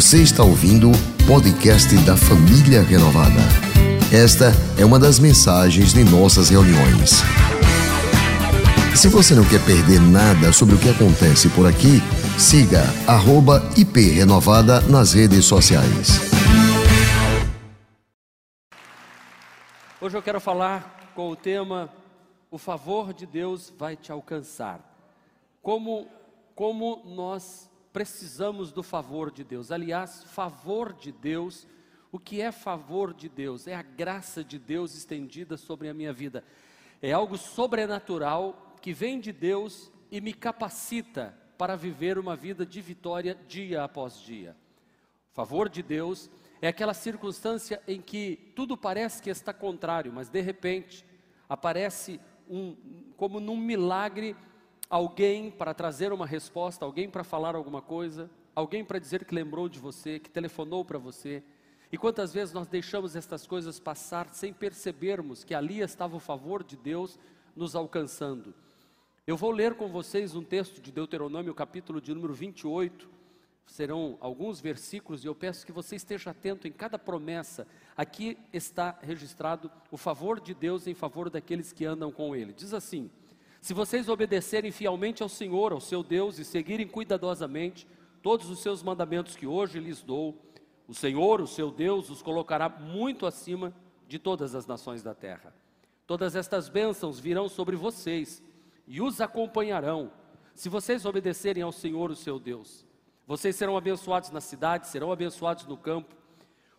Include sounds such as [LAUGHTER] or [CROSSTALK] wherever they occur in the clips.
Você está ouvindo o podcast da Família Renovada. Esta é uma das mensagens de nossas reuniões. Se você não quer perder nada sobre o que acontece por aqui, siga @iprenovada nas redes sociais. Hoje eu quero falar com o tema O favor de Deus vai te alcançar. Como como nós precisamos do favor de Deus. Aliás, favor de Deus, o que é favor de Deus? É a graça de Deus estendida sobre a minha vida. É algo sobrenatural que vem de Deus e me capacita para viver uma vida de vitória dia após dia. Favor de Deus é aquela circunstância em que tudo parece que está contrário, mas de repente aparece um, como num milagre alguém para trazer uma resposta, alguém para falar alguma coisa, alguém para dizer que lembrou de você, que telefonou para você. E quantas vezes nós deixamos estas coisas passar sem percebermos que ali estava o favor de Deus nos alcançando. Eu vou ler com vocês um texto de Deuteronômio, capítulo de número 28. Serão alguns versículos e eu peço que você esteja atento em cada promessa. Aqui está registrado o favor de Deus em favor daqueles que andam com Ele. Diz assim: se vocês obedecerem fielmente ao Senhor, ao seu Deus, e seguirem cuidadosamente todos os seus mandamentos que hoje lhes dou, o Senhor, o seu Deus, os colocará muito acima de todas as nações da terra. Todas estas bênçãos virão sobre vocês e os acompanharão, se vocês obedecerem ao Senhor, o seu Deus. Vocês serão abençoados na cidade, serão abençoados no campo.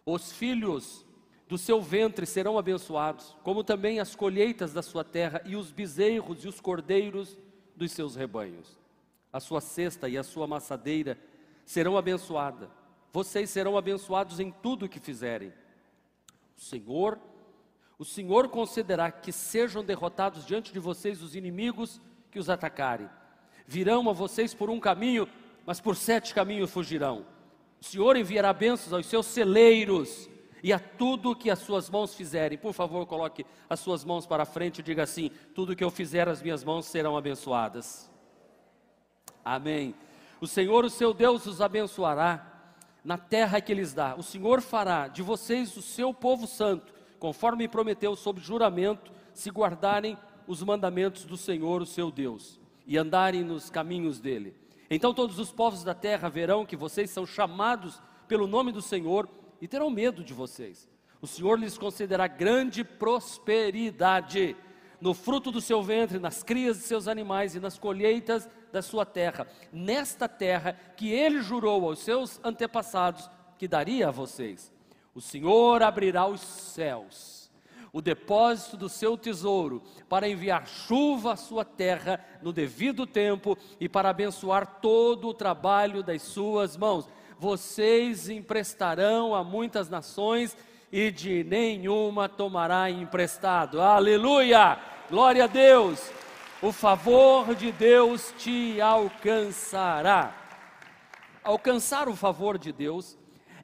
Os filhos do seu ventre serão abençoados, como também as colheitas da sua terra e os bezerros e os cordeiros dos seus rebanhos. A sua cesta e a sua maçadeira serão abençoadas. Vocês serão abençoados em tudo o que fizerem. O Senhor, o Senhor concederá que sejam derrotados diante de vocês os inimigos que os atacarem. Virão a vocês por um caminho, mas por sete caminhos fugirão. O Senhor enviará bênçãos aos seus celeiros e a tudo que as suas mãos fizerem. Por favor, coloque as suas mãos para frente e diga assim: tudo que eu fizer, as minhas mãos serão abençoadas. Amém. O Senhor, o seu Deus, os abençoará na terra que lhes dá. O Senhor fará de vocês o seu povo santo, conforme prometeu sob juramento, se guardarem os mandamentos do Senhor, o seu Deus, e andarem nos caminhos dele. Então todos os povos da terra verão que vocês são chamados pelo nome do Senhor e terão medo de vocês. O Senhor lhes concederá grande prosperidade no fruto do seu ventre, nas crias de seus animais e nas colheitas da sua terra, nesta terra que ele jurou aos seus antepassados que daria a vocês. O Senhor abrirá os céus, o depósito do seu tesouro, para enviar chuva à sua terra no devido tempo e para abençoar todo o trabalho das suas mãos vocês emprestarão a muitas nações e de nenhuma tomará emprestado. Aleluia! Glória a Deus! O favor de Deus te alcançará. Alcançar o favor de Deus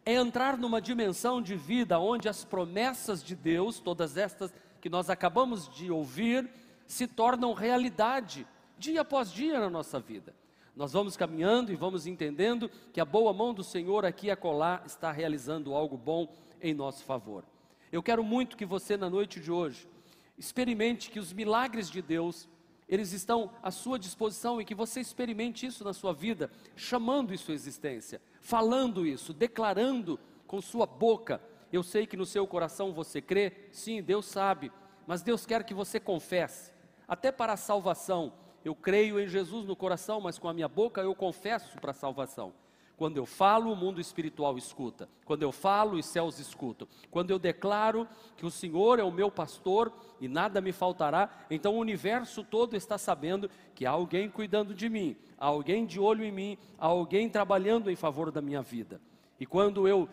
é entrar numa dimensão de vida onde as promessas de Deus, todas estas que nós acabamos de ouvir, se tornam realidade dia após dia na nossa vida. Nós vamos caminhando e vamos entendendo que a boa mão do Senhor aqui e acolá está realizando algo bom em nosso favor. Eu quero muito que você, na noite de hoje, experimente que os milagres de Deus, eles estão à sua disposição e que você experimente isso na sua vida, chamando isso à existência, falando isso, declarando com sua boca. Eu sei que no seu coração você crê, sim, Deus sabe, mas Deus quer que você confesse, até para a salvação eu creio em Jesus no coração, mas com a minha boca eu confesso para a salvação. Quando eu falo, o mundo espiritual escuta. Quando eu falo, os céus escutam. Quando eu declaro que o Senhor é o meu pastor e nada me faltará, então o universo todo está sabendo que há alguém cuidando de mim, há alguém de olho em mim, há alguém trabalhando em favor da minha vida. E quando eu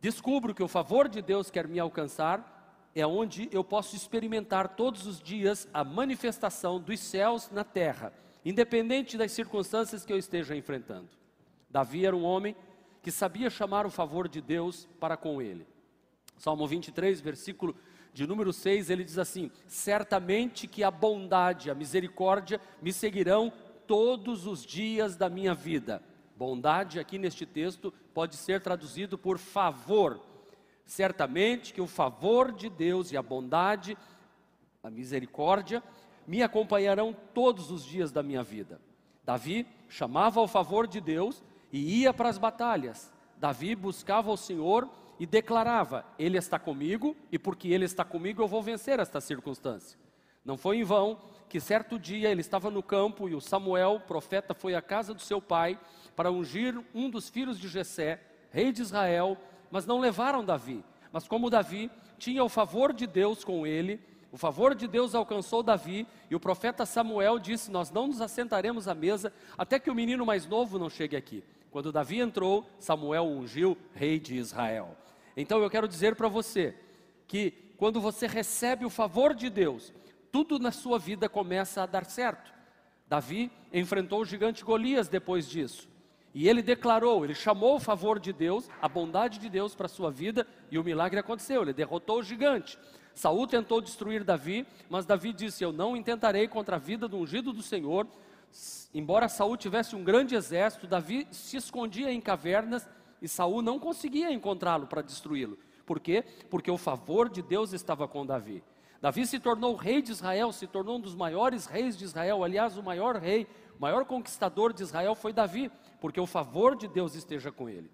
descubro que o favor de Deus quer me alcançar, é onde eu posso experimentar todos os dias a manifestação dos céus na terra, independente das circunstâncias que eu esteja enfrentando. Davi era um homem que sabia chamar o favor de Deus para com ele. Salmo 23, versículo de número 6, ele diz assim: Certamente que a bondade, a misericórdia me seguirão todos os dias da minha vida, Bondade, aqui neste texto, pode ser traduzido por favor. Certamente que o favor de Deus e a bondade, a misericórdia, me acompanharão todos os dias da minha vida. Davi chamava ao favor de Deus e ia para as batalhas. Davi buscava o Senhor e declarava: Ele está comigo e porque Ele está comigo eu vou vencer esta circunstância. Não foi em vão que certo dia ele estava no campo e o Samuel, profeta, foi à casa do seu pai para ungir um dos filhos de Jessé, rei de Israel, mas não levaram Davi. Mas como Davi tinha o favor de Deus com ele, o favor de Deus alcançou Davi e o profeta Samuel disse: Nós não nos assentaremos à mesa até que o menino mais novo não chegue aqui. Quando Davi entrou, Samuel ungiu rei de Israel. Então eu quero dizer para você que quando você recebe o favor de Deus, tudo na sua vida começa a dar certo. Davi enfrentou o gigante Golias depois disso. E ele declarou, ele chamou o favor de Deus, a bondade de Deus para a sua vida, e o milagre aconteceu, ele derrotou o gigante. Saul tentou destruir Davi, mas Davi disse: Eu não intentarei contra a vida do ungido do Senhor. Embora Saul tivesse um grande exército, Davi se escondia em cavernas e Saul não conseguia encontrá-lo para destruí-lo. Por quê? Porque o favor de Deus estava com Davi. Davi se tornou rei de Israel, se tornou um dos maiores reis de Israel. Aliás, o maior rei, o maior conquistador de Israel foi Davi, porque o favor de Deus esteja com ele.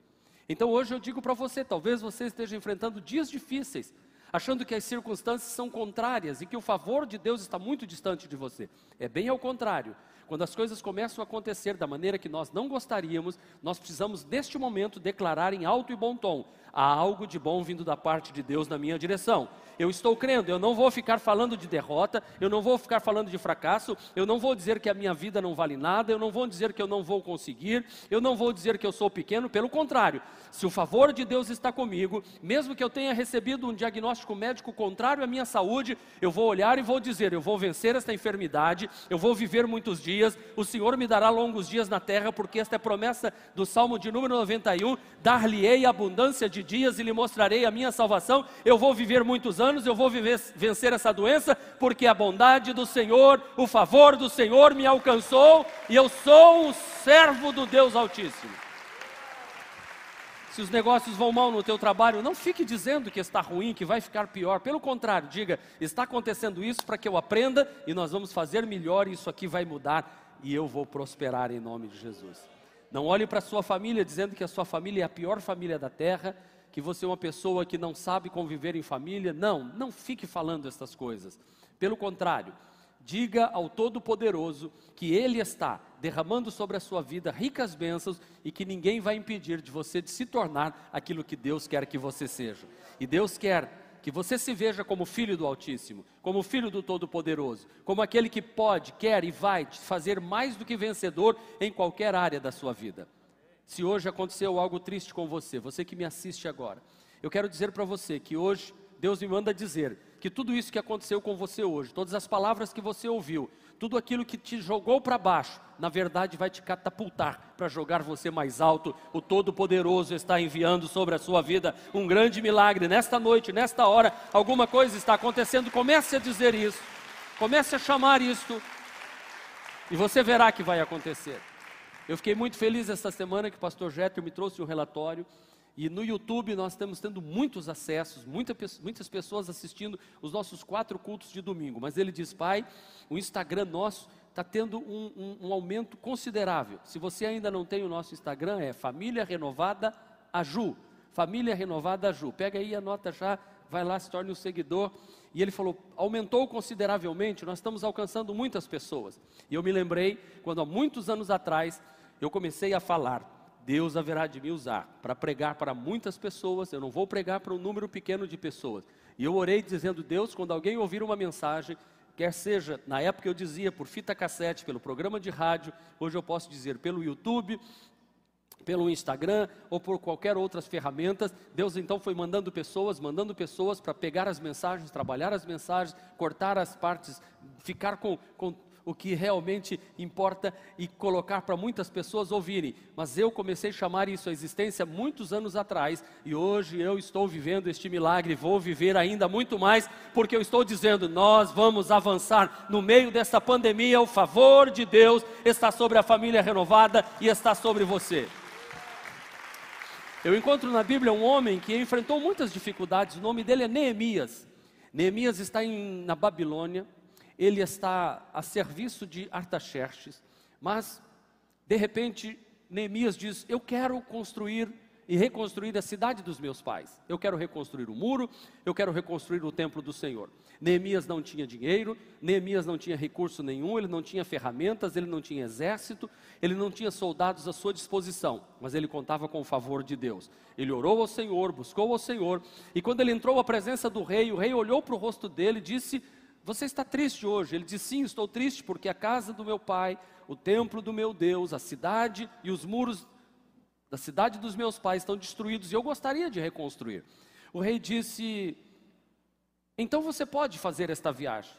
Então hoje eu digo para você, talvez você esteja enfrentando dias difíceis, achando que as circunstâncias são contrárias e que o favor de Deus está muito distante de você. É bem ao contrário. Quando as coisas começam a acontecer da maneira que nós não gostaríamos, nós precisamos, neste momento, declarar em alto e bom tom: há algo de bom vindo da parte de Deus na minha direção. Eu estou crendo, eu não vou ficar falando de derrota, eu não vou ficar falando de fracasso, eu não vou dizer que a minha vida não vale nada, eu não vou dizer que eu não vou conseguir, eu não vou dizer que eu sou pequeno, pelo contrário, se o favor de Deus está comigo, mesmo que eu tenha recebido um diagnóstico médico contrário à minha saúde, eu vou olhar e vou dizer: eu vou vencer esta enfermidade, eu vou viver muitos dias, o Senhor me dará longos dias na terra, porque esta é a promessa do Salmo de número 91: dar-lhe-ei abundância de dias e lhe mostrarei a minha salvação, eu vou viver muitos anos eu vou viver, vencer essa doença, porque a bondade do Senhor, o favor do Senhor me alcançou e eu sou um servo do Deus Altíssimo. Se os negócios vão mal no teu trabalho, não fique dizendo que está ruim, que vai ficar pior. Pelo contrário, diga: está acontecendo isso para que eu aprenda e nós vamos fazer melhor e isso aqui vai mudar e eu vou prosperar em nome de Jesus. Não olhe para a sua família dizendo que a sua família é a pior família da terra que você é uma pessoa que não sabe conviver em família. Não, não fique falando essas coisas. Pelo contrário, diga ao Todo-Poderoso que Ele está derramando sobre a sua vida ricas bênçãos e que ninguém vai impedir de você de se tornar aquilo que Deus quer que você seja. E Deus quer que você se veja como filho do Altíssimo, como filho do Todo-Poderoso, como aquele que pode, quer e vai te fazer mais do que vencedor em qualquer área da sua vida. Se hoje aconteceu algo triste com você, você que me assiste agora, eu quero dizer para você que hoje Deus me manda dizer que tudo isso que aconteceu com você hoje, todas as palavras que você ouviu, tudo aquilo que te jogou para baixo, na verdade vai te catapultar para jogar você mais alto. O Todo-Poderoso está enviando sobre a sua vida um grande milagre. Nesta noite, nesta hora, alguma coisa está acontecendo. Comece a dizer isso, comece a chamar isso, e você verá que vai acontecer. Eu fiquei muito feliz esta semana que o pastor Jeter me trouxe um relatório. E no YouTube nós estamos tendo muitos acessos, muita, muitas pessoas assistindo os nossos quatro cultos de domingo. Mas ele diz, pai, o Instagram nosso está tendo um, um, um, aumento considerável. Se você ainda não tem o nosso Instagram, é Família Renovada Aju. Família Renovada Aju. Pega aí, anota já, vai lá, se torne um seguidor. E ele falou: aumentou consideravelmente, nós estamos alcançando muitas pessoas. E eu me lembrei quando há muitos anos atrás eu comecei a falar. Deus haverá de me usar para pregar para muitas pessoas, eu não vou pregar para um número pequeno de pessoas. E eu orei dizendo: Deus, quando alguém ouvir uma mensagem, quer seja, na época eu dizia por fita cassete, pelo programa de rádio, hoje eu posso dizer pelo YouTube, pelo Instagram ou por qualquer outras ferramentas. Deus então foi mandando pessoas, mandando pessoas para pegar as mensagens, trabalhar as mensagens, cortar as partes, ficar com, com o que realmente importa e colocar para muitas pessoas ouvirem. Mas eu comecei a chamar isso a existência muitos anos atrás e hoje eu estou vivendo este milagre, vou viver ainda muito mais, porque eu estou dizendo: nós vamos avançar no meio desta pandemia, o favor de Deus está sobre a família renovada e está sobre você. Eu encontro na Bíblia um homem que enfrentou muitas dificuldades, o nome dele é Neemias. Neemias está em, na Babilônia, ele está a serviço de Artaxerxes, mas de repente Neemias diz: Eu quero construir e reconstruir a cidade dos meus pais. Eu quero reconstruir o muro, eu quero reconstruir o templo do Senhor. Neemias não tinha dinheiro, Neemias não tinha recurso nenhum, ele não tinha ferramentas, ele não tinha exército, ele não tinha soldados à sua disposição, mas ele contava com o favor de Deus. Ele orou ao Senhor, buscou ao Senhor, e quando ele entrou à presença do rei, o rei olhou para o rosto dele e disse: Você está triste hoje? Ele disse: Sim, estou triste porque a casa do meu pai, o templo do meu Deus, a cidade e os muros da cidade dos meus pais estão destruídos e eu gostaria de reconstruir. O rei disse: Então você pode fazer esta viagem.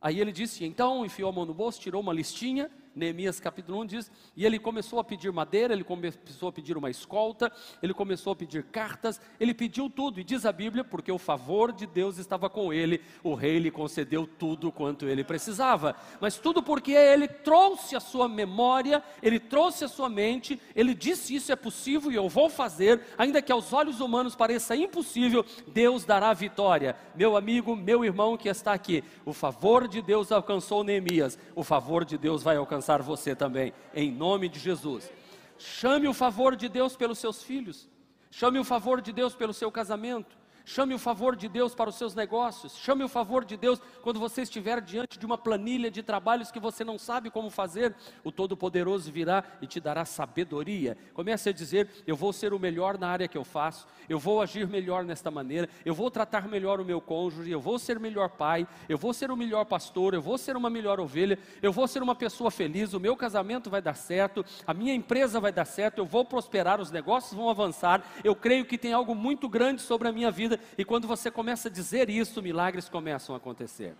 Aí ele disse: Então enfiou a mão no bolso, tirou uma listinha Neemias capítulo 1 diz: E ele começou a pedir madeira, ele começou a pedir uma escolta, ele começou a pedir cartas, ele pediu tudo, e diz a Bíblia, porque o favor de Deus estava com ele, o rei lhe concedeu tudo quanto ele precisava. Mas tudo porque ele trouxe a sua memória, ele trouxe a sua mente, ele disse: Isso é possível e eu vou fazer, ainda que aos olhos humanos pareça impossível, Deus dará vitória. Meu amigo, meu irmão que está aqui, o favor de Deus alcançou Neemias, o favor de Deus vai alcançar alcançar você também, em nome de Jesus. Chame o favor de Deus pelos seus filhos, chame o favor de Deus pelo seu casamento, Chame o favor de Deus para os seus negócios. Chame o favor de Deus quando você estiver diante de uma planilha de trabalhos que você não sabe como fazer. O Todo-Poderoso virá e te dará sabedoria. Comece a dizer: Eu vou ser o melhor na área que eu faço. Eu vou agir melhor nesta maneira. Eu vou tratar melhor o meu cônjuge. Eu vou ser melhor pai. Eu vou ser o melhor pastor. Eu vou ser uma melhor ovelha. Eu vou ser uma pessoa feliz. O meu casamento vai dar certo. A minha empresa vai dar certo. Eu vou prosperar. Os negócios vão avançar. Eu creio que tem algo muito grande sobre a minha vida e quando você começa a dizer isso, milagres começam a acontecer.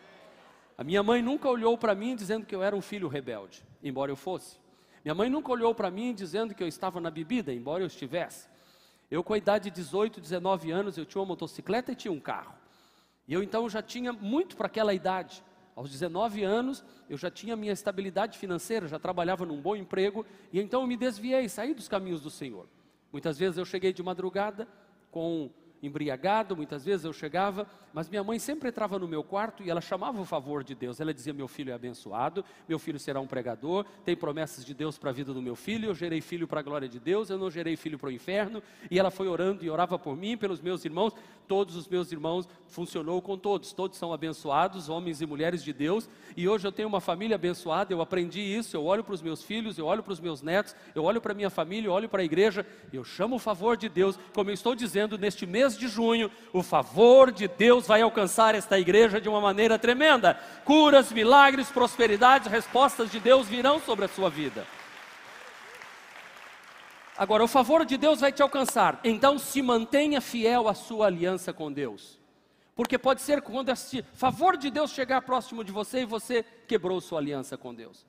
A minha mãe nunca olhou para mim dizendo que eu era um filho rebelde, embora eu fosse. Minha mãe nunca olhou para mim dizendo que eu estava na bebida, embora eu estivesse. Eu, com a idade de 18, 19 anos, eu tinha uma motocicleta e tinha um carro. E eu então já tinha muito para aquela idade. Aos 19 anos, eu já tinha minha estabilidade financeira, já trabalhava num bom emprego, e então eu me desviei, saí dos caminhos do Senhor. Muitas vezes eu cheguei de madrugada com embriagado, muitas vezes eu chegava, mas minha mãe sempre entrava no meu quarto e ela chamava o favor de Deus. Ela dizia: Meu filho é abençoado, meu filho será um pregador, tem promessas de Deus para a vida do meu filho. Eu gerei filho para a glória de Deus, eu não gerei filho para o inferno. E ela foi orando e orava por mim, pelos meus irmãos. Todos os meus irmãos funcionou com todos, todos são abençoados, homens e mulheres de Deus. E hoje eu tenho uma família abençoada, eu aprendi isso. Eu olho para os meus filhos, eu olho para os meus netos, eu olho para a minha família, eu olho para a igreja, eu chamo o favor de Deus, como eu estou dizendo neste mês mês de junho, o favor de Deus vai alcançar esta igreja de uma maneira tremenda. Curas, milagres, prosperidades, respostas de Deus virão sobre a sua vida. Agora, o favor de Deus vai te alcançar, então se mantenha fiel à sua aliança com Deus. Porque pode ser que quando esse favor de Deus chegar próximo de você e você quebrou sua aliança com Deus.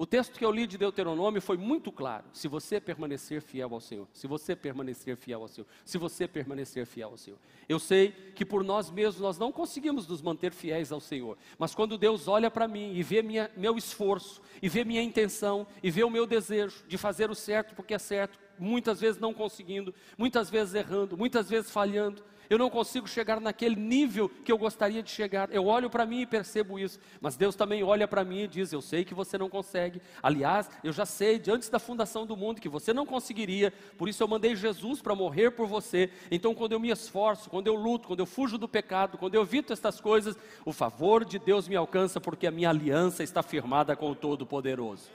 O texto que eu li de Deuteronômio foi muito claro. Se você permanecer fiel ao Senhor, se você permanecer fiel ao Senhor, se você permanecer fiel ao Senhor. Eu sei que por nós mesmos nós não conseguimos nos manter fiéis ao Senhor, mas quando Deus olha para mim e vê minha, meu esforço, e vê minha intenção, e vê o meu desejo de fazer o certo porque é certo, muitas vezes não conseguindo, muitas vezes errando, muitas vezes falhando, eu não consigo chegar naquele nível que eu gostaria de chegar. Eu olho para mim e percebo isso, mas Deus também olha para mim e diz: Eu sei que você não consegue. Aliás, eu já sei de antes da fundação do mundo que você não conseguiria, por isso eu mandei Jesus para morrer por você. Então, quando eu me esforço, quando eu luto, quando eu fujo do pecado, quando eu evito estas coisas, o favor de Deus me alcança porque a minha aliança está firmada com o Todo-Poderoso.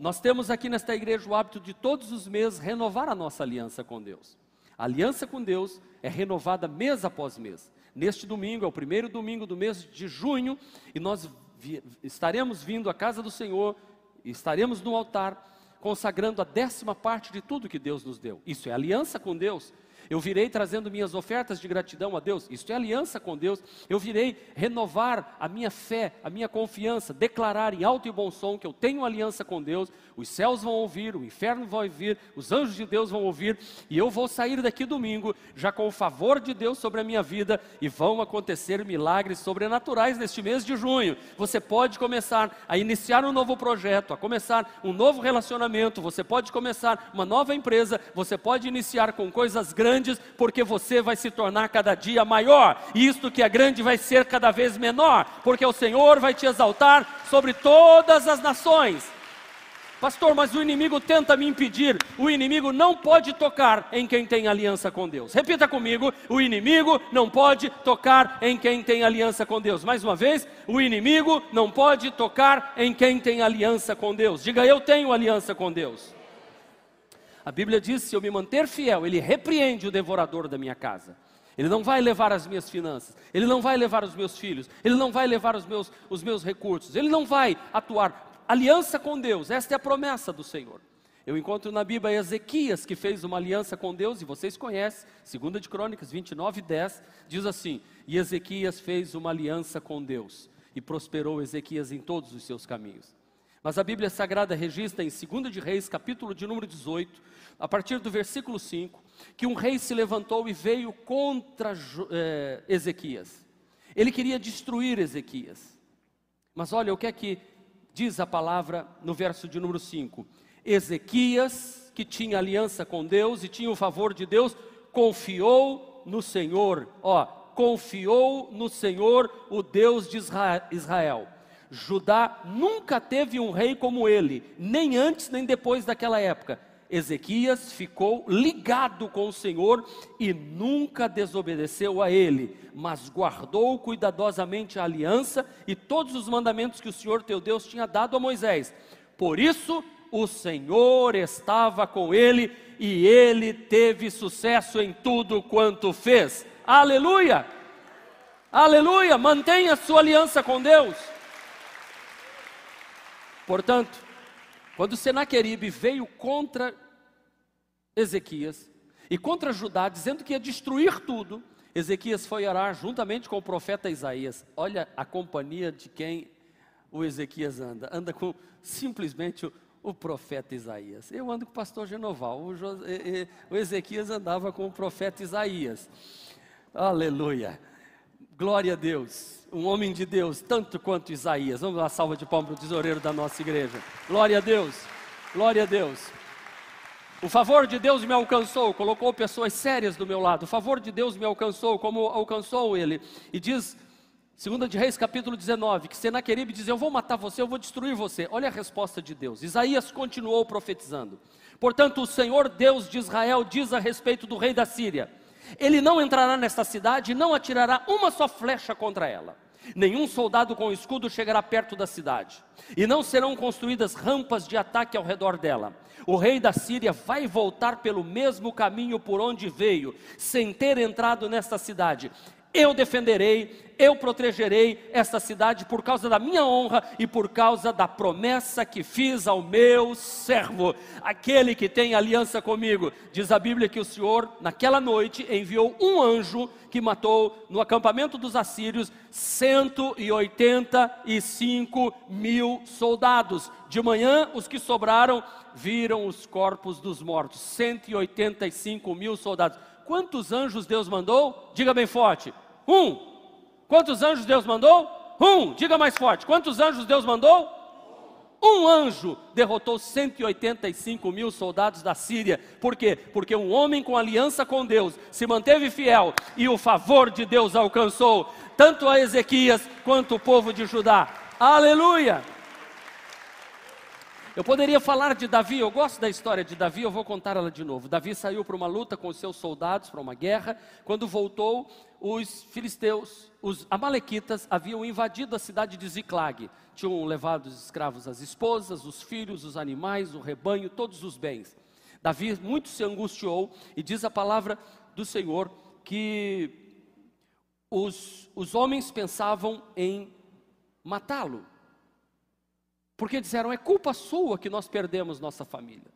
Nós temos aqui nesta igreja o hábito de todos os meses renovar a nossa aliança com Deus. A aliança com Deus é renovada mês após mês. Neste domingo, é o primeiro domingo do mês de junho, e nós vi estaremos vindo à casa do Senhor, estaremos no altar, consagrando a décima parte de tudo que Deus nos deu. Isso é aliança com Deus. Eu virei trazendo minhas ofertas de gratidão a Deus. Isto é aliança com Deus. Eu virei renovar a minha fé, a minha confiança, declarar em alto e bom som que eu tenho aliança com Deus. Os céus vão ouvir, o inferno vai ouvir, os anjos de Deus vão ouvir, e eu vou sair daqui domingo já com o favor de Deus sobre a minha vida e vão acontecer milagres sobrenaturais neste mês de junho. Você pode começar a iniciar um novo projeto, a começar um novo relacionamento, você pode começar uma nova empresa, você pode iniciar com coisas grandes, porque você vai se tornar cada dia maior, e isto que é grande vai ser cada vez menor, porque o Senhor vai te exaltar sobre todas as nações. Pastor, mas o inimigo tenta me impedir. O inimigo não pode tocar em quem tem aliança com Deus. Repita comigo: o inimigo não pode tocar em quem tem aliança com Deus. Mais uma vez, o inimigo não pode tocar em quem tem aliança com Deus. Diga, eu tenho aliança com Deus. A Bíblia diz: se eu me manter fiel, ele repreende o devorador da minha casa. Ele não vai levar as minhas finanças, ele não vai levar os meus filhos, ele não vai levar os meus, os meus recursos, ele não vai atuar aliança com Deus, esta é a promessa do Senhor. Eu encontro na Bíblia Ezequias que fez uma aliança com Deus, e vocês conhecem, 2 de Crônicas 29, 10, diz assim: E Ezequias fez uma aliança com Deus, e prosperou Ezequias em todos os seus caminhos. Mas a Bíblia Sagrada registra em 2 de Reis, capítulo de número 18, a partir do versículo 5, que um rei se levantou e veio contra eh, Ezequias. Ele queria destruir Ezequias. Mas olha o que é que diz a palavra no verso de número 5: Ezequias, que tinha aliança com Deus e tinha o favor de Deus, confiou no Senhor, ó, confiou no Senhor, o Deus de Israel. Judá nunca teve um rei como ele, nem antes nem depois daquela época. Ezequias ficou ligado com o Senhor e nunca desobedeceu a ele, mas guardou cuidadosamente a aliança e todos os mandamentos que o Senhor teu Deus tinha dado a Moisés. Por isso, o Senhor estava com ele e ele teve sucesso em tudo quanto fez. Aleluia! Aleluia! Mantenha sua aliança com Deus. Portanto, quando Senaqueribe veio contra Ezequias e contra Judá, dizendo que ia destruir tudo, Ezequias foi orar juntamente com o profeta Isaías. Olha a companhia de quem o Ezequias anda. Anda com simplesmente o, o profeta Isaías. Eu ando com o pastor Genoval. O, o Ezequias andava com o profeta Isaías. Aleluia. Glória a Deus um homem de Deus, tanto quanto Isaías. Vamos uma salva de palmas para o tesoureiro da nossa igreja. Glória a Deus, glória a Deus. O favor de Deus me alcançou, colocou pessoas sérias do meu lado. O favor de Deus me alcançou, como alcançou ele. E diz, 2 de Reis, capítulo 19, que Senaqueribe diz: Eu vou matar você, eu vou destruir você. Olha a resposta de Deus. Isaías continuou profetizando. Portanto, o Senhor Deus de Israel diz a respeito do rei da Síria: ele não entrará nesta cidade e não atirará uma só flecha contra ela. Nenhum soldado com escudo chegará perto da cidade, e não serão construídas rampas de ataque ao redor dela. O rei da Síria vai voltar pelo mesmo caminho por onde veio, sem ter entrado nesta cidade. Eu defenderei, eu protegerei esta cidade por causa da minha honra e por causa da promessa que fiz ao meu servo, aquele que tem aliança comigo. Diz a Bíblia que o Senhor, naquela noite, enviou um anjo que matou no acampamento dos assírios 185 mil soldados. De manhã, os que sobraram viram os corpos dos mortos 185 mil soldados. Quantos anjos Deus mandou? Diga bem forte: um. Quantos anjos Deus mandou? Um. Diga mais forte. Quantos anjos Deus mandou? Um anjo derrotou 185 mil soldados da Síria. Por quê? Porque um homem com aliança com Deus se manteve fiel e o favor de Deus alcançou tanto a Ezequias quanto o povo de Judá. Aleluia! Eu poderia falar de Davi, eu gosto da história de Davi, eu vou contar ela de novo. Davi saiu para uma luta com os seus soldados, para uma guerra. Quando voltou, os filisteus, os amalequitas, haviam invadido a cidade de Ziclag. Tinham levado os escravos as esposas, os filhos, os animais, o rebanho, todos os bens. Davi muito se angustiou e diz a palavra do Senhor que os, os homens pensavam em matá-lo. Porque disseram, é culpa sua que nós perdemos nossa família.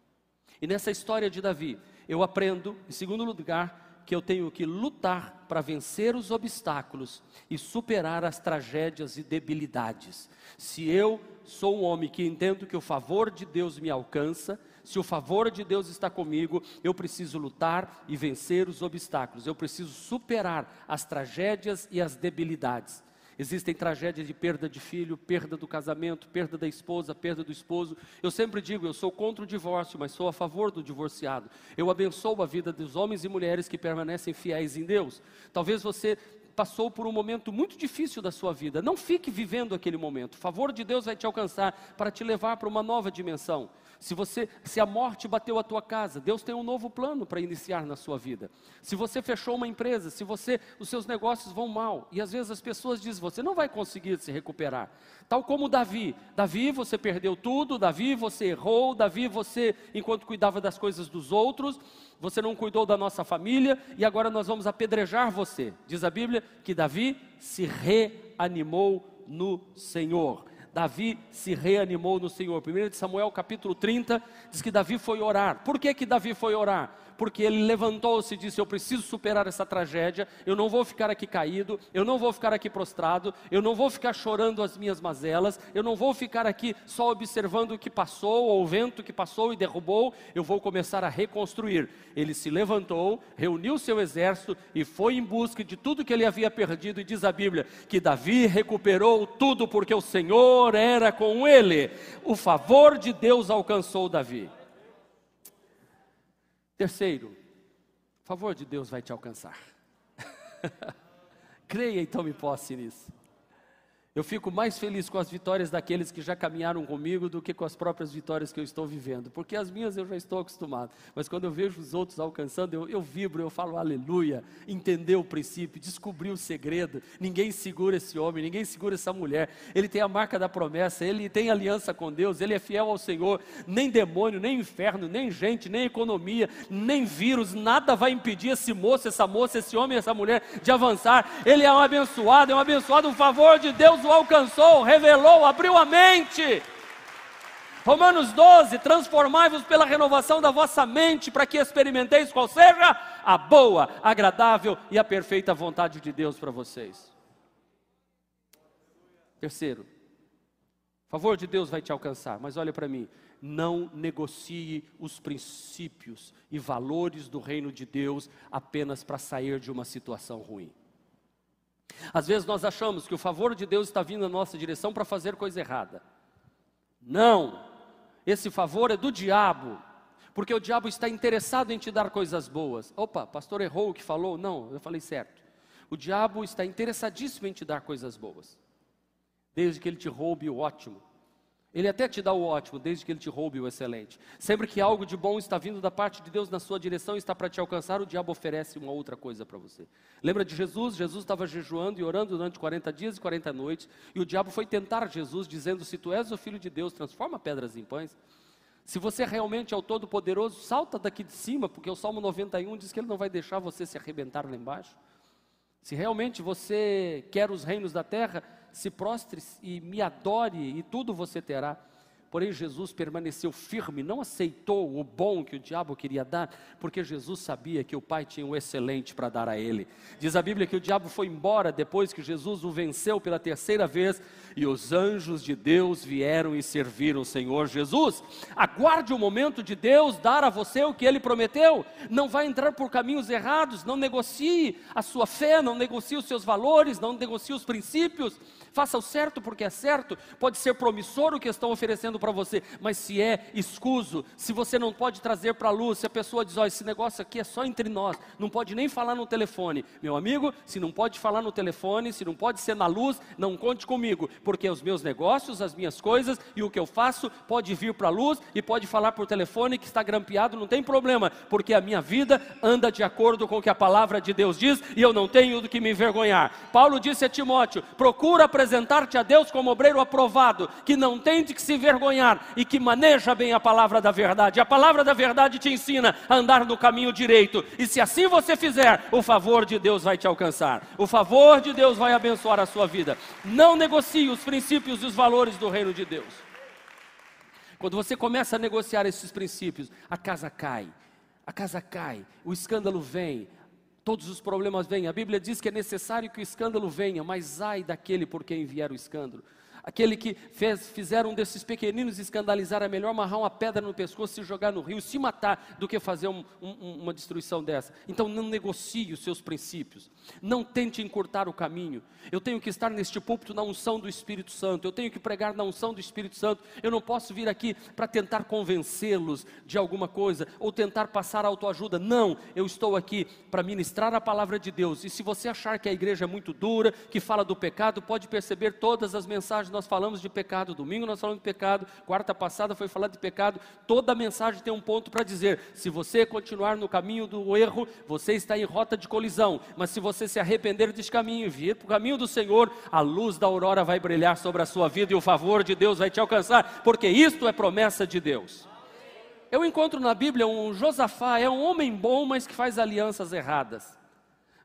E nessa história de Davi, eu aprendo, em segundo lugar, que eu tenho que lutar para vencer os obstáculos e superar as tragédias e debilidades. Se eu sou um homem que entendo que o favor de Deus me alcança, se o favor de Deus está comigo, eu preciso lutar e vencer os obstáculos, eu preciso superar as tragédias e as debilidades. Existem tragédias de perda de filho, perda do casamento, perda da esposa, perda do esposo. Eu sempre digo, eu sou contra o divórcio, mas sou a favor do divorciado. Eu abençoo a vida dos homens e mulheres que permanecem fiéis em Deus. Talvez você passou por um momento muito difícil da sua vida. Não fique vivendo aquele momento. O favor de Deus vai te alcançar para te levar para uma nova dimensão. Se você, se a morte bateu a tua casa, Deus tem um novo plano para iniciar na sua vida. Se você fechou uma empresa, se você, os seus negócios vão mal, e às vezes as pessoas dizem, você não vai conseguir se recuperar. Tal como Davi. Davi, você perdeu tudo, Davi, você errou, Davi, você, enquanto cuidava das coisas dos outros, você não cuidou da nossa família, e agora nós vamos apedrejar você. Diz a Bíblia que Davi se reanimou no Senhor. Davi se reanimou no Senhor. 1 Samuel capítulo 30 diz que Davi foi orar. Por que, que Davi foi orar? Porque ele levantou-se e disse: Eu preciso superar essa tragédia, eu não vou ficar aqui caído, eu não vou ficar aqui prostrado, eu não vou ficar chorando as minhas mazelas, eu não vou ficar aqui só observando o que passou, ou o vento que passou e derrubou, eu vou começar a reconstruir. Ele se levantou, reuniu seu exército e foi em busca de tudo que ele havia perdido, e diz a Bíblia que Davi recuperou tudo porque o Senhor era com ele. O favor de Deus alcançou Davi. Terceiro, o favor de Deus vai te alcançar. [LAUGHS] Creia e tome posse nisso. Eu fico mais feliz com as vitórias daqueles que já caminharam comigo do que com as próprias vitórias que eu estou vivendo, porque as minhas eu já estou acostumado, mas quando eu vejo os outros alcançando, eu, eu vibro, eu falo aleluia, entendeu o princípio, descobriu o segredo. Ninguém segura esse homem, ninguém segura essa mulher. Ele tem a marca da promessa, ele tem aliança com Deus, ele é fiel ao Senhor. Nem demônio, nem inferno, nem gente, nem economia, nem vírus, nada vai impedir esse moço, essa moça, esse homem, essa mulher de avançar. Ele é um abençoado, é um abençoado, o favor de Deus o alcançou, revelou, abriu a mente. Romanos 12: Transformai-vos pela renovação da vossa mente, para que experimenteis qual seja a boa, agradável e a perfeita vontade de Deus para vocês. Terceiro, favor de Deus vai te alcançar, mas olha para mim, não negocie os princípios e valores do reino de Deus apenas para sair de uma situação ruim. Às vezes nós achamos que o favor de Deus está vindo na nossa direção para fazer coisa errada. Não, esse favor é do diabo, porque o diabo está interessado em te dar coisas boas. Opa, pastor errou o que falou? Não, eu falei certo. O diabo está interessadíssimo em te dar coisas boas, desde que ele te roube o ótimo. Ele até te dá o ótimo, desde que ele te roube o excelente. Sempre que algo de bom está vindo da parte de Deus na sua direção e está para te alcançar, o diabo oferece uma outra coisa para você. Lembra de Jesus? Jesus estava jejuando e orando durante 40 dias e 40 noites, e o diabo foi tentar Jesus, dizendo: Se tu és o filho de Deus, transforma pedras em pães. Se você realmente é o Todo-Poderoso, salta daqui de cima, porque o Salmo 91 diz que ele não vai deixar você se arrebentar lá embaixo. Se realmente você quer os reinos da terra, se prostre e me adore, e tudo você terá. Porém, Jesus permaneceu firme, não aceitou o bom que o diabo queria dar, porque Jesus sabia que o Pai tinha o excelente para dar a ele. Diz a Bíblia que o diabo foi embora depois que Jesus o venceu pela terceira vez e os anjos de Deus vieram e serviram o Senhor Jesus. Aguarde o momento de Deus dar a você o que ele prometeu. Não vai entrar por caminhos errados, não negocie a sua fé, não negocie os seus valores, não negocie os princípios. Faça o certo porque é certo. Pode ser promissor o que estão oferecendo para você, mas se é escuso, se você não pode trazer para a luz, se a pessoa diz: Ó, esse negócio aqui é só entre nós, não pode nem falar no telefone. Meu amigo, se não pode falar no telefone, se não pode ser na luz, não conte comigo, porque os meus negócios, as minhas coisas e o que eu faço pode vir para a luz e pode falar por telefone que está grampeado, não tem problema, porque a minha vida anda de acordo com o que a palavra de Deus diz e eu não tenho do que me envergonhar. Paulo disse a Timóteo: procura apresentar apresentar-te a Deus como obreiro aprovado, que não tem de que se vergonhar e que maneja bem a palavra da verdade. A palavra da verdade te ensina a andar no caminho direito, e se assim você fizer, o favor de Deus vai te alcançar, o favor de Deus vai abençoar a sua vida. Não negocie os princípios e os valores do reino de Deus. Quando você começa a negociar esses princípios, a casa cai, a casa cai, o escândalo vem, Todos os problemas vêm. A Bíblia diz que é necessário que o escândalo venha, mas ai daquele por quem vier o escândalo. Aquele que fez, fizeram um desses pequeninos escandalizar, é melhor amarrar uma pedra no pescoço e jogar no rio, se matar, do que fazer um, um, uma destruição dessa. Então não negocie os seus princípios, não tente encurtar o caminho. Eu tenho que estar neste púlpito na unção do Espírito Santo, eu tenho que pregar na unção do Espírito Santo. Eu não posso vir aqui para tentar convencê-los de alguma coisa ou tentar passar autoajuda. Não, eu estou aqui para ministrar a palavra de Deus. E se você achar que a igreja é muito dura, que fala do pecado, pode perceber todas as mensagens nós falamos de pecado, domingo nós falamos de pecado, quarta passada foi falar de pecado, toda mensagem tem um ponto para dizer: se você continuar no caminho do erro, você está em rota de colisão, mas se você se arrepender desse caminho e vir para o caminho do Senhor, a luz da aurora vai brilhar sobre a sua vida e o favor de Deus vai te alcançar, porque isto é promessa de Deus. Eu encontro na Bíblia um Josafá, é um homem bom, mas que faz alianças erradas.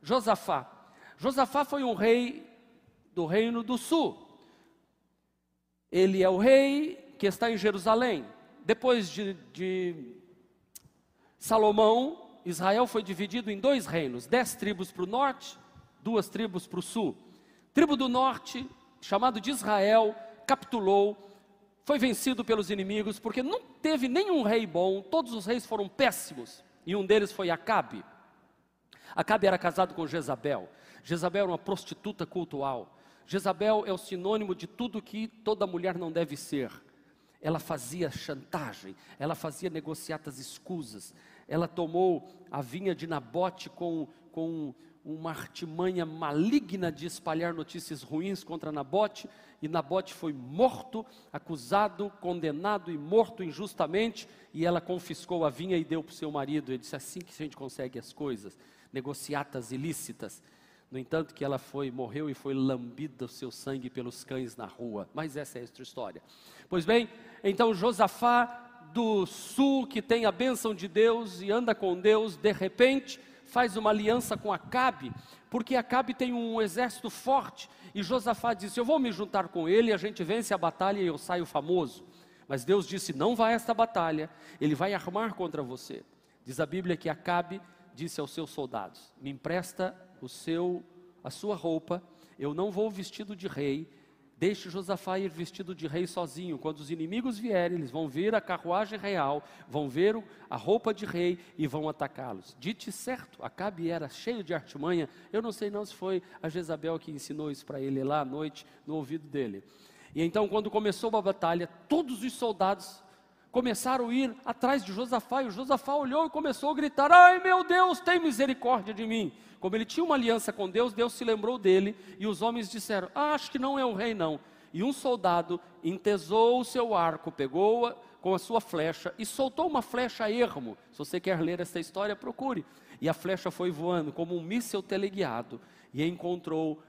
Josafá. Josafá foi um rei do reino do sul. Ele é o rei que está em Jerusalém. Depois de, de Salomão, Israel foi dividido em dois reinos: dez tribos para o norte, duas tribos para o sul. Tribo do norte, chamado de Israel, capitulou, foi vencido pelos inimigos, porque não teve nenhum rei bom, todos os reis foram péssimos, e um deles foi Acabe. Acabe era casado com Jezabel. Jezabel era uma prostituta cultual. Jezabel é o sinônimo de tudo que toda mulher não deve ser. Ela fazia chantagem, ela fazia negociatas escusas, ela tomou a vinha de Nabote com, com uma artimanha maligna de espalhar notícias ruins contra Nabote, e Nabote foi morto, acusado, condenado e morto injustamente, e ela confiscou a vinha e deu para o seu marido. Ele disse: assim que a gente consegue as coisas, negociatas ilícitas. No entanto, que ela foi, morreu e foi lambida o seu sangue pelos cães na rua. Mas essa é outra história. Pois bem, então Josafá do sul, que tem a bênção de Deus e anda com Deus, de repente faz uma aliança com Acabe, porque Acabe tem um exército forte. E Josafá disse: Eu vou me juntar com ele, a gente vence a batalha e eu saio famoso. Mas Deus disse: Não vai a esta batalha, ele vai armar contra você. Diz a Bíblia que Acabe disse aos seus soldados: Me empresta o seu, a sua roupa, eu não vou vestido de rei, deixe Josafá ir vestido de rei sozinho. Quando os inimigos vierem, eles vão ver a carruagem real, vão ver a roupa de rei e vão atacá-los. Dite certo, Acabe era cheio de artimanha. Eu não sei não se foi a Jezabel que ensinou isso para ele lá à noite, no ouvido dele. E então, quando começou a batalha, todos os soldados começaram a ir atrás de Josafá, e o Josafá olhou e começou a gritar: Ai meu Deus, tem misericórdia de mim. Como ele tinha uma aliança com Deus, Deus se lembrou dele, e os homens disseram: ah, Acho que não é o rei, não. E um soldado entesou o seu arco, pegou com a sua flecha e soltou uma flecha a ermo. Se você quer ler essa história, procure. E a flecha foi voando como um míssel teleguiado e encontrou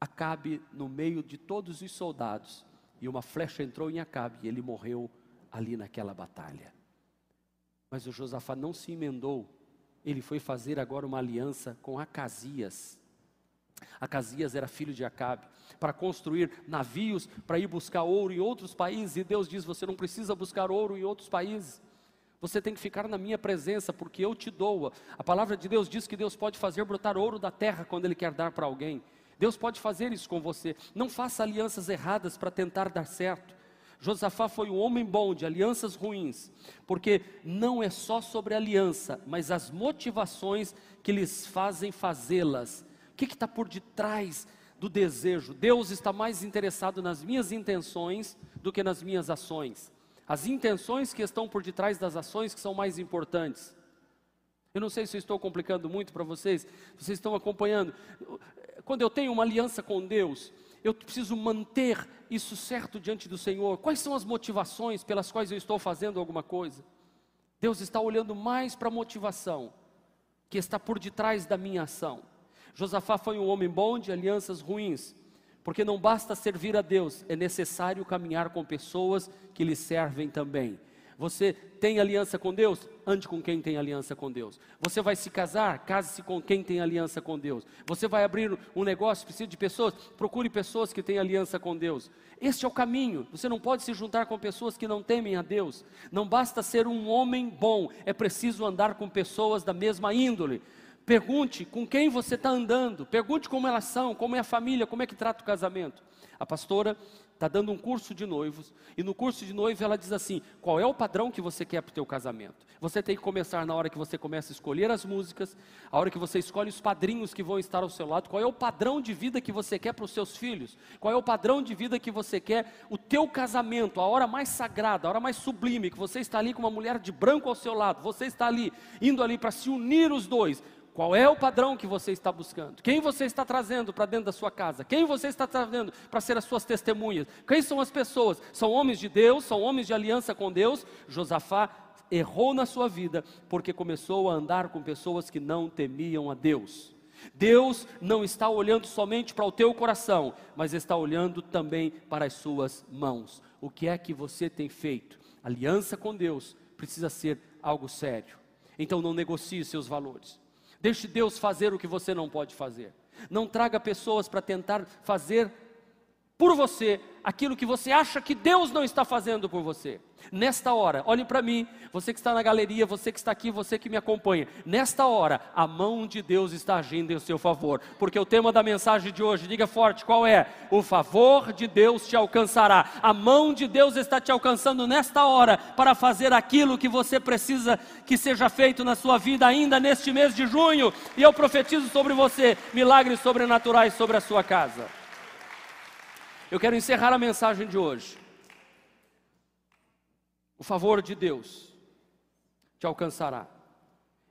Acabe no meio de todos os soldados. E uma flecha entrou em Acabe e ele morreu ali naquela batalha. Mas o Josafá não se emendou, ele foi fazer agora uma aliança com Acasias. Acasias era filho de Acabe, para construir navios para ir buscar ouro em outros países, e Deus diz: Você não precisa buscar ouro em outros países, você tem que ficar na minha presença, porque eu te dou. A palavra de Deus diz que Deus pode fazer brotar ouro da terra quando Ele quer dar para alguém. Deus pode fazer isso com você. Não faça alianças erradas para tentar dar certo. Josafá foi um homem bom de alianças ruins, porque não é só sobre aliança, mas as motivações que lhes fazem fazê-las. O que está por detrás do desejo? Deus está mais interessado nas minhas intenções do que nas minhas ações. As intenções que estão por detrás das ações que são mais importantes. Eu não sei se estou complicando muito para vocês, vocês estão acompanhando. Quando eu tenho uma aliança com Deus, eu preciso manter isso certo diante do Senhor. Quais são as motivações pelas quais eu estou fazendo alguma coisa? Deus está olhando mais para a motivação que está por detrás da minha ação. Josafá foi um homem bom de alianças ruins, porque não basta servir a Deus, é necessário caminhar com pessoas que lhe servem também. Você tem aliança com Deus? Ande com quem tem aliança com Deus. Você vai se casar? Case-se com quem tem aliança com Deus. Você vai abrir um negócio? Precisa de pessoas? Procure pessoas que têm aliança com Deus. Este é o caminho. Você não pode se juntar com pessoas que não temem a Deus. Não basta ser um homem bom, é preciso andar com pessoas da mesma índole Pergunte com quem você está andando, pergunte como elas são, como é a família, como é que trata o casamento. A pastora está dando um curso de noivos, e no curso de noivo ela diz assim: qual é o padrão que você quer para o teu casamento? Você tem que começar na hora que você começa a escolher as músicas, a hora que você escolhe os padrinhos que vão estar ao seu lado, qual é o padrão de vida que você quer para os seus filhos, qual é o padrão de vida que você quer, o teu casamento, a hora mais sagrada, a hora mais sublime, que você está ali com uma mulher de branco ao seu lado, você está ali, indo ali para se unir os dois. Qual é o padrão que você está buscando? Quem você está trazendo para dentro da sua casa? Quem você está trazendo para ser as suas testemunhas? Quem são as pessoas? São homens de Deus? São homens de aliança com Deus? Josafá errou na sua vida porque começou a andar com pessoas que não temiam a Deus. Deus não está olhando somente para o teu coração, mas está olhando também para as suas mãos. O que é que você tem feito? Aliança com Deus precisa ser algo sério. Então não negocie seus valores. Deixe Deus fazer o que você não pode fazer. Não traga pessoas para tentar fazer por você aquilo que você acha que Deus não está fazendo por você. Nesta hora, olhe para mim, você que está na galeria, você que está aqui, você que me acompanha. Nesta hora, a mão de Deus está agindo em seu favor, porque o tema da mensagem de hoje, diga forte, qual é? O favor de Deus te alcançará. A mão de Deus está te alcançando nesta hora para fazer aquilo que você precisa que seja feito na sua vida ainda neste mês de junho. E eu profetizo sobre você milagres sobrenaturais sobre a sua casa. Eu quero encerrar a mensagem de hoje. O favor de Deus te alcançará.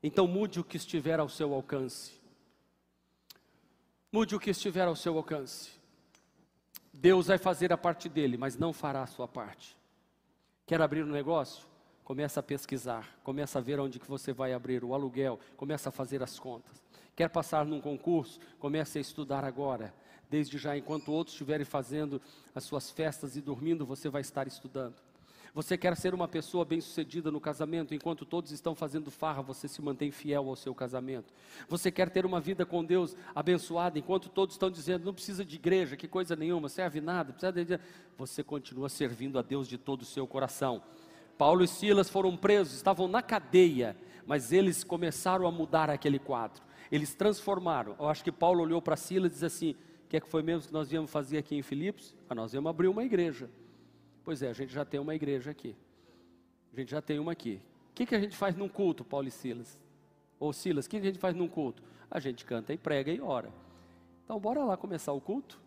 Então mude o que estiver ao seu alcance. Mude o que estiver ao seu alcance. Deus vai fazer a parte dele, mas não fará a sua parte. Quer abrir um negócio? Começa a pesquisar, começa a ver onde que você vai abrir o aluguel, começa a fazer as contas. Quer passar num concurso? Comece a estudar agora desde já, enquanto outros estiverem fazendo as suas festas e dormindo, você vai estar estudando. Você quer ser uma pessoa bem-sucedida no casamento, enquanto todos estão fazendo farra, você se mantém fiel ao seu casamento. Você quer ter uma vida com Deus abençoada, enquanto todos estão dizendo, não precisa de igreja, que coisa nenhuma, serve nada, precisa de... Você continua servindo a Deus de todo o seu coração. Paulo e Silas foram presos, estavam na cadeia, mas eles começaram a mudar aquele quadro. Eles transformaram. Eu acho que Paulo olhou para Silas e disse assim: que é que foi mesmo que nós viemos fazer aqui em Filipos? Ah, nós viemos abrir uma igreja. Pois é, a gente já tem uma igreja aqui. A gente já tem uma aqui. O que, que a gente faz num culto, Paulo e Silas? Ou Silas, o que a gente faz num culto? A gente canta e prega e ora. Então, bora lá começar o culto?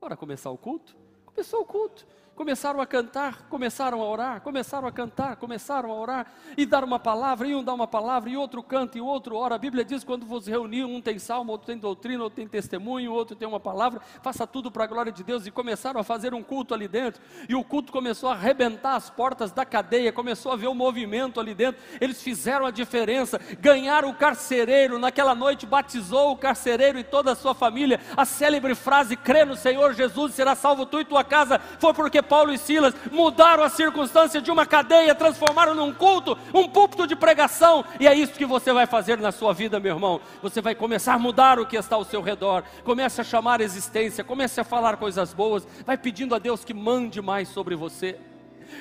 Bora começar o culto? Começou o culto começaram a cantar, começaram a orar, começaram a cantar, começaram a orar e dar uma palavra, e um dá uma palavra, e outro canta, e outro ora. A Bíblia diz: quando vos reunir, um tem salmo, outro tem doutrina, outro tem testemunho, outro tem uma palavra, faça tudo para a glória de Deus. E começaram a fazer um culto ali dentro, e o culto começou a arrebentar as portas da cadeia, começou a ver o um movimento ali dentro. Eles fizeram a diferença, ganharam o carcereiro. Naquela noite, batizou o carcereiro e toda a sua família. A célebre frase: crê no Senhor Jesus, será salvo tu e tua casa, foi porque Paulo e Silas mudaram a circunstância de uma cadeia, transformaram num culto, um púlpito de pregação, e é isso que você vai fazer na sua vida, meu irmão. Você vai começar a mudar o que está ao seu redor, comece a chamar a existência, comece a falar coisas boas, vai pedindo a Deus que mande mais sobre você.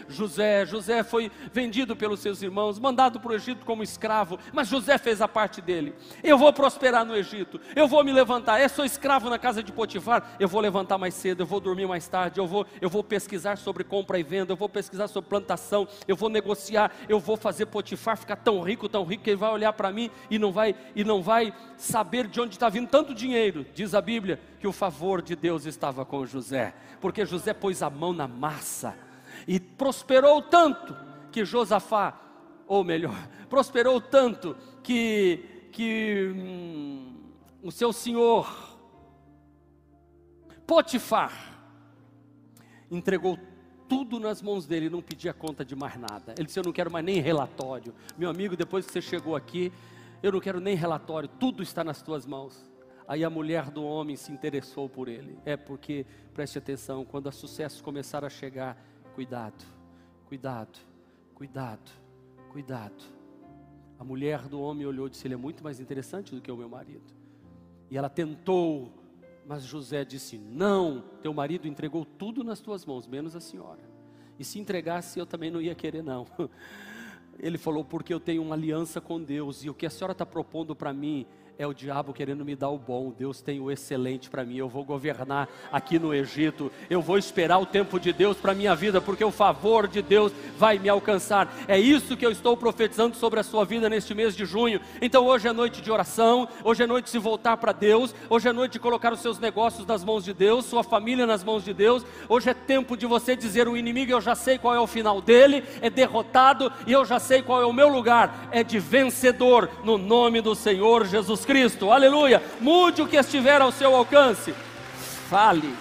José. José foi vendido pelos seus irmãos, mandado para o Egito como escravo, mas José fez a parte dele. Eu vou prosperar no Egito, eu vou me levantar. Eu sou escravo na casa de Potifar, eu vou levantar mais cedo, eu vou dormir mais tarde, eu vou, eu vou pesquisar sobre compra e venda, eu vou pesquisar sobre plantação, eu vou negociar, eu vou fazer Potifar ficar tão rico, tão rico que ele vai olhar para mim e não vai e não vai saber de onde está vindo tanto dinheiro. Diz a Bíblia que o favor de Deus estava com José, porque José pôs a mão na massa e prosperou tanto que Josafá, ou melhor, [LAUGHS] prosperou tanto que, que hum, o seu senhor Potifar entregou tudo nas mãos dele, não pedia conta de mais nada. Ele disse: Eu não quero mais nem relatório. Meu amigo, depois que você chegou aqui, eu não quero nem relatório, tudo está nas tuas mãos. Aí a mulher do homem se interessou por ele. É porque, preste atenção, quando o sucesso começar a chegar, Cuidado, cuidado, cuidado, cuidado. A mulher do homem olhou e disse: Ele é muito mais interessante do que o meu marido. E ela tentou, mas José disse: Não, teu marido entregou tudo nas tuas mãos, menos a senhora. E se entregasse, eu também não ia querer, não. [LAUGHS] Ele falou: Porque eu tenho uma aliança com Deus e o que a senhora está propondo para mim é o diabo querendo me dar o bom. Deus tem o excelente para mim. Eu vou governar aqui no Egito. Eu vou esperar o tempo de Deus para minha vida, porque o favor de Deus vai me alcançar. É isso que eu estou profetizando sobre a sua vida neste mês de junho. Então hoje é noite de oração, hoje é noite de se voltar para Deus, hoje é noite de colocar os seus negócios nas mãos de Deus, sua família nas mãos de Deus. Hoje é tempo de você dizer o inimigo, eu já sei qual é o final dele, é derrotado e eu já sei qual é o meu lugar, é de vencedor no nome do Senhor Jesus Cristo, aleluia. Mude o que estiver ao seu alcance, fale.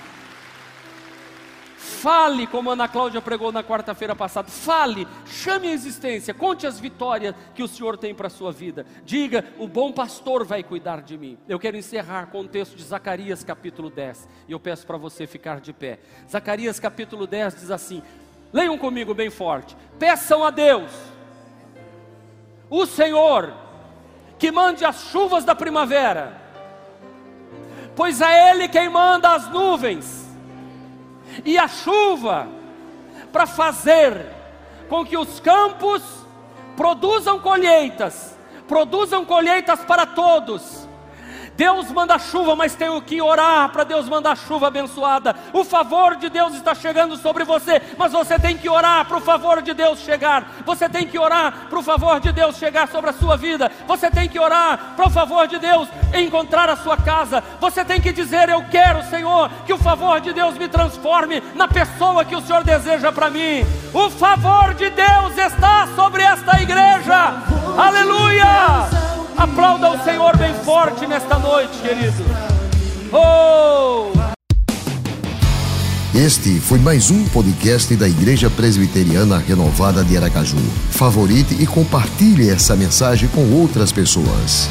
Fale, como Ana Cláudia pregou na quarta-feira passada. Fale, chame a existência, conte as vitórias que o Senhor tem para a sua vida. Diga: o bom pastor vai cuidar de mim. Eu quero encerrar com o texto de Zacarias capítulo 10. E eu peço para você ficar de pé. Zacarias capítulo 10 diz assim: leiam comigo bem forte. Peçam a Deus, o Senhor, que mande as chuvas da primavera, pois é Ele quem manda as nuvens e a chuva para fazer com que os campos produzam colheitas, produzam colheitas para todos Deus manda chuva, mas tenho que orar para Deus mandar chuva abençoada. O favor de Deus está chegando sobre você, mas você tem que orar para o favor de Deus chegar. Você tem que orar para o favor de Deus chegar sobre a sua vida. Você tem que orar para o favor de Deus encontrar a sua casa. Você tem que dizer: Eu quero, Senhor, que o favor de Deus me transforme na pessoa que o Senhor deseja para mim. O favor de Deus está sobre esta igreja. Aleluia! Aplauda o Senhor bem forte nesta noite, querido. Oh! Este foi mais um podcast da Igreja Presbiteriana Renovada de Aracaju. Favorite e compartilhe essa mensagem com outras pessoas.